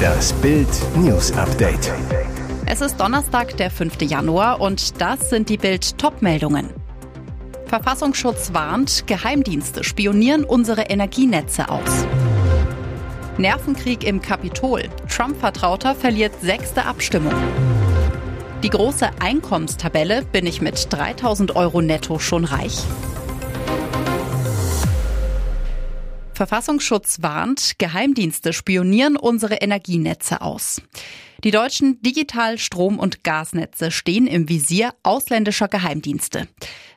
Das Bild News Update. Es ist Donnerstag, der 5. Januar und das sind die Bild Topmeldungen. Verfassungsschutz warnt, Geheimdienste spionieren unsere Energienetze aus. Nervenkrieg im Kapitol. Trump-Vertrauter verliert sechste Abstimmung. Die große Einkommenstabelle bin ich mit 3000 Euro netto schon reich. Verfassungsschutz warnt, Geheimdienste spionieren unsere Energienetze aus. Die deutschen Digital-, Strom- und Gasnetze stehen im Visier ausländischer Geheimdienste.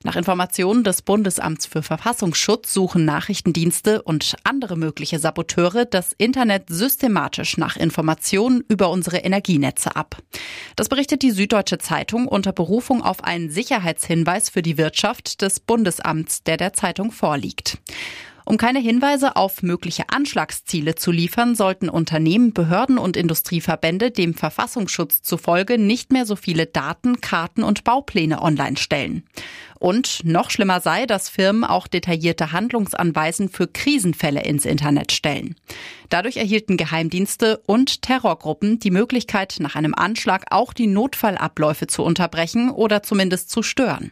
Nach Informationen des Bundesamts für Verfassungsschutz suchen Nachrichtendienste und andere mögliche Saboteure das Internet systematisch nach Informationen über unsere Energienetze ab. Das berichtet die Süddeutsche Zeitung unter Berufung auf einen Sicherheitshinweis für die Wirtschaft des Bundesamts, der der Zeitung vorliegt. Um keine Hinweise auf mögliche Anschlagsziele zu liefern, sollten Unternehmen, Behörden und Industrieverbände dem Verfassungsschutz zufolge nicht mehr so viele Daten, Karten und Baupläne online stellen. Und noch schlimmer sei, dass Firmen auch detaillierte Handlungsanweisen für Krisenfälle ins Internet stellen. Dadurch erhielten Geheimdienste und Terrorgruppen die Möglichkeit, nach einem Anschlag auch die Notfallabläufe zu unterbrechen oder zumindest zu stören.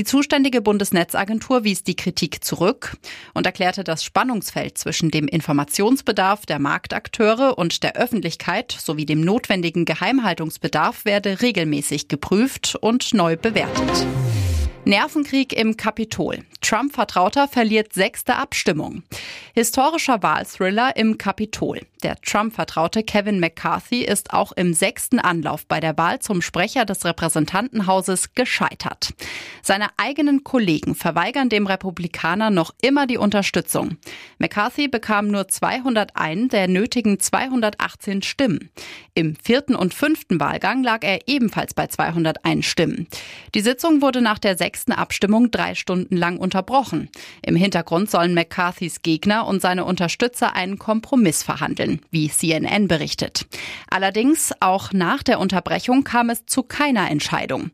Die zuständige Bundesnetzagentur wies die Kritik zurück und erklärte, das Spannungsfeld zwischen dem Informationsbedarf der Marktakteure und der Öffentlichkeit sowie dem notwendigen Geheimhaltungsbedarf werde regelmäßig geprüft und neu bewertet. Nervenkrieg im Kapitol. Trump-Vertrauter verliert sechste Abstimmung. Historischer Wahlthriller im Kapitol. Der Trump-Vertraute Kevin McCarthy ist auch im sechsten Anlauf bei der Wahl zum Sprecher des Repräsentantenhauses gescheitert. Seine eigenen Kollegen verweigern dem Republikaner noch immer die Unterstützung. McCarthy bekam nur 201 der nötigen 218 Stimmen. Im vierten und fünften Wahlgang lag er ebenfalls bei 201 Stimmen. Die Sitzung wurde nach der sechsten Abstimmung drei Stunden lang unterbrochen. Im Hintergrund sollen McCarthys Gegner und seine Unterstützer einen Kompromiss verhandeln, wie CNN berichtet. Allerdings, auch nach der Unterbrechung kam es zu keiner Entscheidung.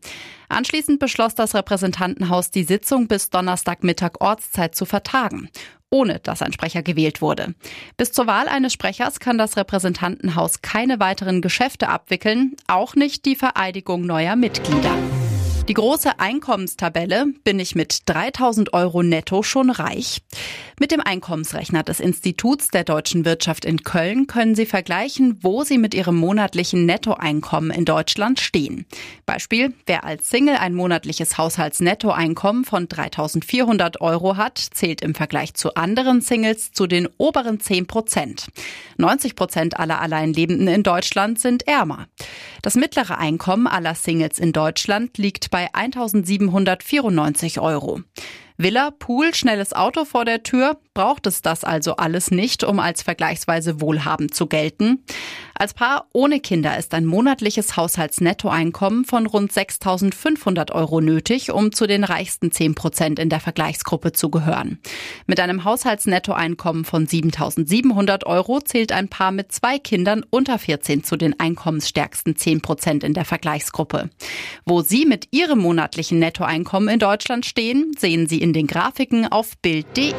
Anschließend beschloss das Repräsentantenhaus, die Sitzung bis Donnerstagmittag Ortszeit zu vertagen ohne dass ein Sprecher gewählt wurde. Bis zur Wahl eines Sprechers kann das Repräsentantenhaus keine weiteren Geschäfte abwickeln, auch nicht die Vereidigung neuer Mitglieder. Die große Einkommenstabelle bin ich mit 3000 Euro netto schon reich. Mit dem Einkommensrechner des Instituts der deutschen Wirtschaft in Köln können Sie vergleichen, wo Sie mit Ihrem monatlichen Nettoeinkommen in Deutschland stehen. Beispiel, wer als Single ein monatliches Haushaltsnettoeinkommen von 3400 Euro hat, zählt im Vergleich zu anderen Singles zu den oberen 10 Prozent. 90 Prozent aller Alleinlebenden in Deutschland sind ärmer. Das mittlere Einkommen aller Singles in Deutschland liegt bei 1794 Euro. Villa, Pool, schnelles Auto vor der Tür, braucht es das also alles nicht, um als vergleichsweise wohlhabend zu gelten. Als Paar ohne Kinder ist ein monatliches Haushaltsnettoeinkommen von rund 6.500 Euro nötig, um zu den reichsten 10 Prozent in der Vergleichsgruppe zu gehören. Mit einem Haushaltsnettoeinkommen von 7.700 Euro zählt ein Paar mit zwei Kindern unter 14 zu den einkommensstärksten 10 Prozent in der Vergleichsgruppe. Wo Sie mit Ihrem monatlichen Nettoeinkommen in Deutschland stehen, sehen Sie in den Grafiken auf Bild.de.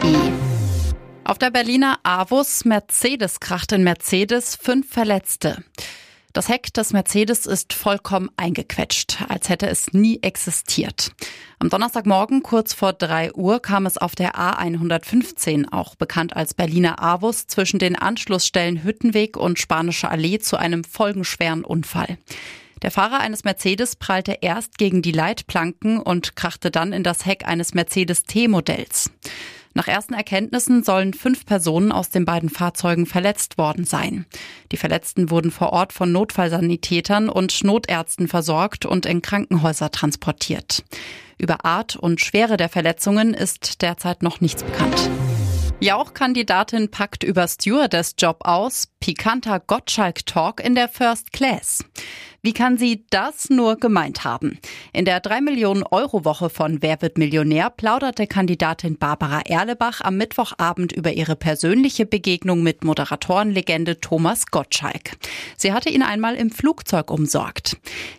Auf der Berliner Avus Mercedes kracht in Mercedes fünf Verletzte. Das Heck des Mercedes ist vollkommen eingequetscht, als hätte es nie existiert. Am Donnerstagmorgen kurz vor drei Uhr kam es auf der A115, auch bekannt als Berliner Avus, zwischen den Anschlussstellen Hüttenweg und Spanische Allee zu einem folgenschweren Unfall. Der Fahrer eines Mercedes prallte erst gegen die Leitplanken und krachte dann in das Heck eines Mercedes T-Modells. Nach ersten Erkenntnissen sollen fünf Personen aus den beiden Fahrzeugen verletzt worden sein. Die Verletzten wurden vor Ort von Notfallsanitätern und Notärzten versorgt und in Krankenhäuser transportiert. Über Art und Schwere der Verletzungen ist derzeit noch nichts bekannt. Jauch-Kandidatin packt über Stewardess-Job aus, pikanter Gottschalk-Talk in der First Class. Wie kann sie das nur gemeint haben? In der 3 Millionen Euro Woche von Wer wird Millionär plauderte Kandidatin Barbara Erlebach am Mittwochabend über ihre persönliche Begegnung mit Moderatorenlegende Thomas Gottschalk. Sie hatte ihn einmal im Flugzeug umsorgt.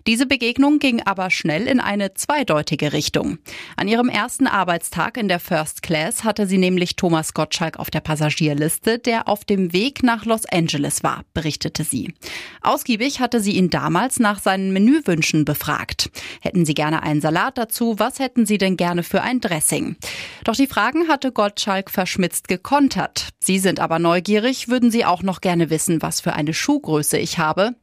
Diese Begegnung ging aber schnell in eine zweideutige Richtung. An ihrem ersten Arbeitstag in der First Class hatte sie nämlich Thomas Gottschalk auf der Passagierliste, der auf dem Weg nach Los Angeles war, berichtete sie. Ausgiebig hatte sie ihn damals nach seinen Menüwünschen befragt. Hätten Sie gerne einen Salat dazu? Was hätten Sie denn gerne für ein Dressing? Doch die Fragen hatte Gottschalk verschmitzt gekontert. Sie sind aber neugierig, würden Sie auch noch gerne wissen, was für eine Schuhgröße ich habe?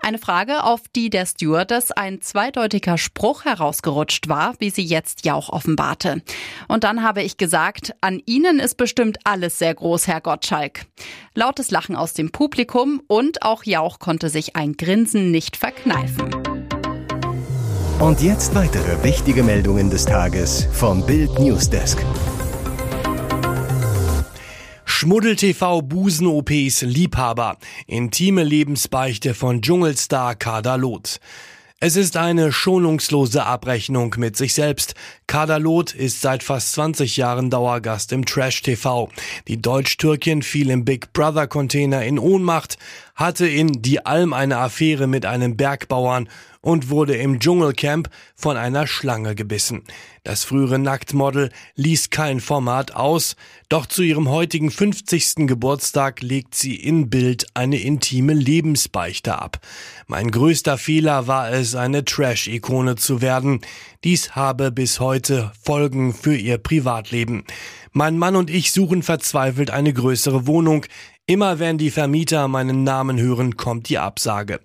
Eine Frage, auf die der Stewardess ein zweideutiger Spruch herausgerutscht war, wie sie jetzt Jauch offenbarte. Und dann habe ich gesagt, an Ihnen ist bestimmt alles sehr groß, Herr Gottschalk. Lautes Lachen aus dem Publikum und auch Jauch konnte sich ein Grinsen nicht verkneifen. Und jetzt weitere wichtige Meldungen des Tages vom Bild Newsdesk. Schmuddel-TV Busen-OPs Liebhaber. Intime Lebensbeichte von Dschungelstar Kader Loth. Es ist eine schonungslose Abrechnung mit sich selbst. Kader Loth ist seit fast 20 Jahren Dauergast im Trash TV. Die Deutsch-Türkin fiel im Big Brother Container in Ohnmacht, hatte in Die Alm eine Affäre mit einem Bergbauern und wurde im Dschungelcamp von einer Schlange gebissen. Das frühere Nacktmodel ließ kein Format aus, doch zu ihrem heutigen 50. Geburtstag legt sie in Bild eine intime Lebensbeichte ab. Mein größter Fehler war es, eine Trash-Ikone zu werden. Dies habe bis heute Folgen für ihr Privatleben. Mein Mann und ich suchen verzweifelt eine größere Wohnung. Immer wenn die Vermieter meinen Namen hören, kommt die Absage.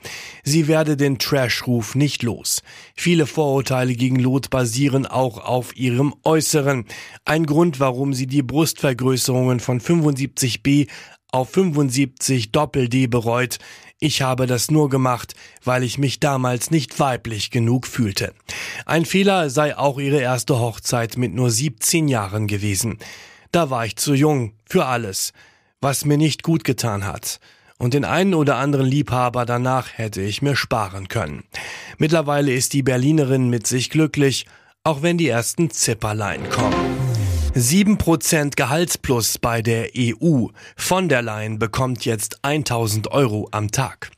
Sie werde den Trash-Ruf nicht los. Viele Vorurteile gegen Lot basieren auch auf ihrem Äußeren. Ein Grund, warum sie die Brustvergrößerungen von 75b auf 75 Doppel-D bereut. Ich habe das nur gemacht, weil ich mich damals nicht weiblich genug fühlte. Ein Fehler sei auch ihre erste Hochzeit mit nur 17 Jahren gewesen. Da war ich zu jung für alles was mir nicht gut getan hat. Und den einen oder anderen Liebhaber danach hätte ich mir sparen können. Mittlerweile ist die Berlinerin mit sich glücklich, auch wenn die ersten Zipperlein kommen. 7% Gehaltsplus bei der EU. Von der Leyen bekommt jetzt 1000 Euro am Tag.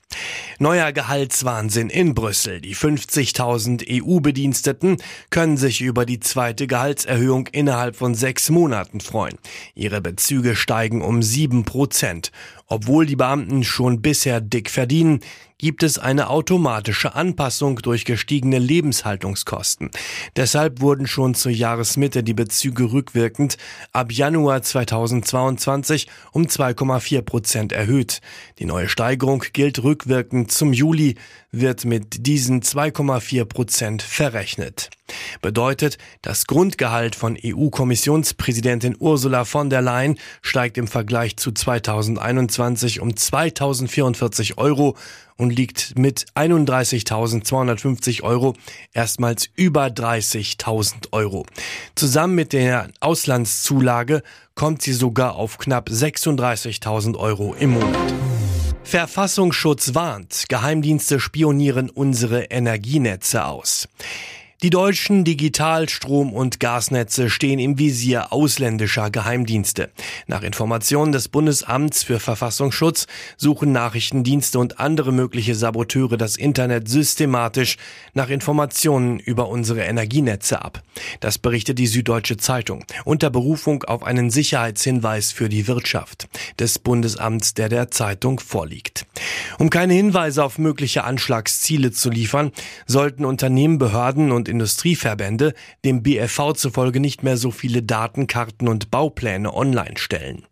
Neuer Gehaltswahnsinn in Brüssel. Die 50.000 EU-Bediensteten können sich über die zweite Gehaltserhöhung innerhalb von sechs Monaten freuen. Ihre Bezüge steigen um sieben Prozent. Obwohl die Beamten schon bisher dick verdienen, gibt es eine automatische Anpassung durch gestiegene Lebenshaltungskosten. Deshalb wurden schon zur Jahresmitte die Bezüge rückwirkend ab Januar 2022 um 2,4 Prozent erhöht. Die neue Steigerung gilt rückwirkend zum Juli, wird mit diesen 2,4 Prozent verrechnet. Bedeutet, das Grundgehalt von EU-Kommissionspräsidentin Ursula von der Leyen steigt im Vergleich zu 2021 um 2044 Euro und liegt mit 31.250 Euro erstmals über 30.000 Euro. Zusammen mit der Auslandszulage kommt sie sogar auf knapp 36.000 Euro im Monat. Verfassungsschutz warnt, Geheimdienste spionieren unsere Energienetze aus. Die deutschen Digital-, Strom- und Gasnetze stehen im Visier ausländischer Geheimdienste. Nach Informationen des Bundesamts für Verfassungsschutz suchen Nachrichtendienste und andere mögliche Saboteure das Internet systematisch nach Informationen über unsere Energienetze ab. Das berichtet die Süddeutsche Zeitung unter Berufung auf einen Sicherheitshinweis für die Wirtschaft des Bundesamts, der der Zeitung vorliegt. Um keine Hinweise auf mögliche Anschlagsziele zu liefern, sollten Unternehmen, Behörden und Industrieverbände dem BFV zufolge nicht mehr so viele Datenkarten und Baupläne online stellen.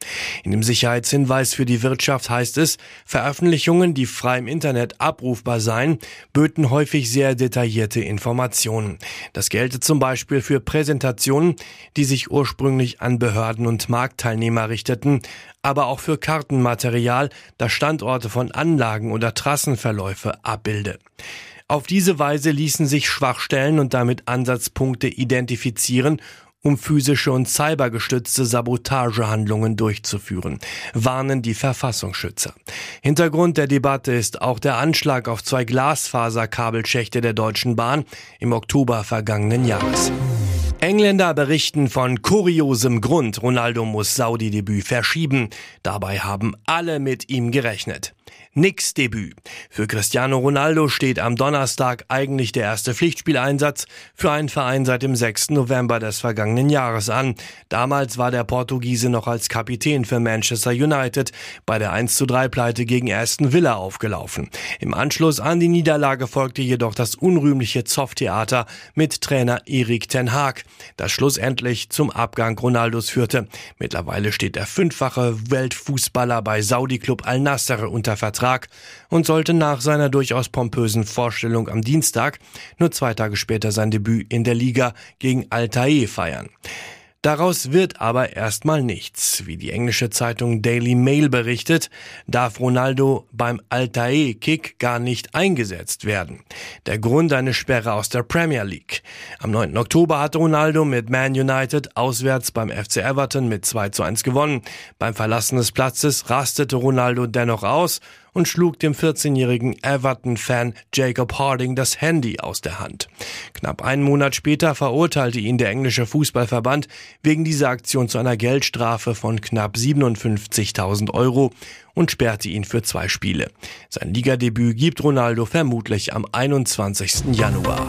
In dem Sicherheitshinweis für die Wirtschaft heißt es, Veröffentlichungen, die frei im Internet abrufbar seien, böten häufig sehr detaillierte Informationen. Das gelte zum Beispiel für Präsentationen, die sich ursprünglich an Behörden und Marktteilnehmer richteten, aber auch für Kartenmaterial, das Standorte von Anlagen oder Trassenverläufe abbilde. Auf diese Weise ließen sich Schwachstellen und damit Ansatzpunkte identifizieren um physische und cybergestützte Sabotagehandlungen durchzuführen, warnen die Verfassungsschützer. Hintergrund der Debatte ist auch der Anschlag auf zwei Glasfaserkabelschächte der Deutschen Bahn im Oktober vergangenen Jahres. Engländer berichten von kuriosem Grund, Ronaldo muss Saudi-Debüt verschieben. Dabei haben alle mit ihm gerechnet. Nix Debüt. Für Cristiano Ronaldo steht am Donnerstag eigentlich der erste Pflichtspieleinsatz für einen Verein seit dem 6. November des vergangenen Jahres an. Damals war der Portugiese noch als Kapitän für Manchester United bei der 1 zu 3 Pleite gegen Aston Villa aufgelaufen. Im Anschluss an die Niederlage folgte jedoch das unrühmliche Zoff-Theater mit Trainer Erik Ten Haag, das schlussendlich zum Abgang Ronaldos führte. Mittlerweile steht der fünffache Weltfußballer bei Saudi-Club Al-Nassr unter Vertrag Vertrag und sollte nach seiner durchaus pompösen Vorstellung am Dienstag nur zwei Tage später sein Debüt in der Liga gegen Altair feiern. Daraus wird aber erstmal nichts. Wie die englische Zeitung Daily Mail berichtet, darf Ronaldo beim Altair-Kick gar nicht eingesetzt werden. Der Grund eine Sperre aus der Premier League. Am 9. Oktober hatte Ronaldo mit Man United auswärts beim FC Everton mit 2 zu 1 gewonnen. Beim Verlassen des Platzes rastete Ronaldo dennoch aus und schlug dem 14-jährigen Everton-Fan Jacob Harding das Handy aus der Hand. Knapp einen Monat später verurteilte ihn der englische Fußballverband wegen dieser Aktion zu einer Geldstrafe von knapp 57.000 Euro und sperrte ihn für zwei Spiele. Sein Ligadebüt gibt Ronaldo vermutlich am 21. Januar.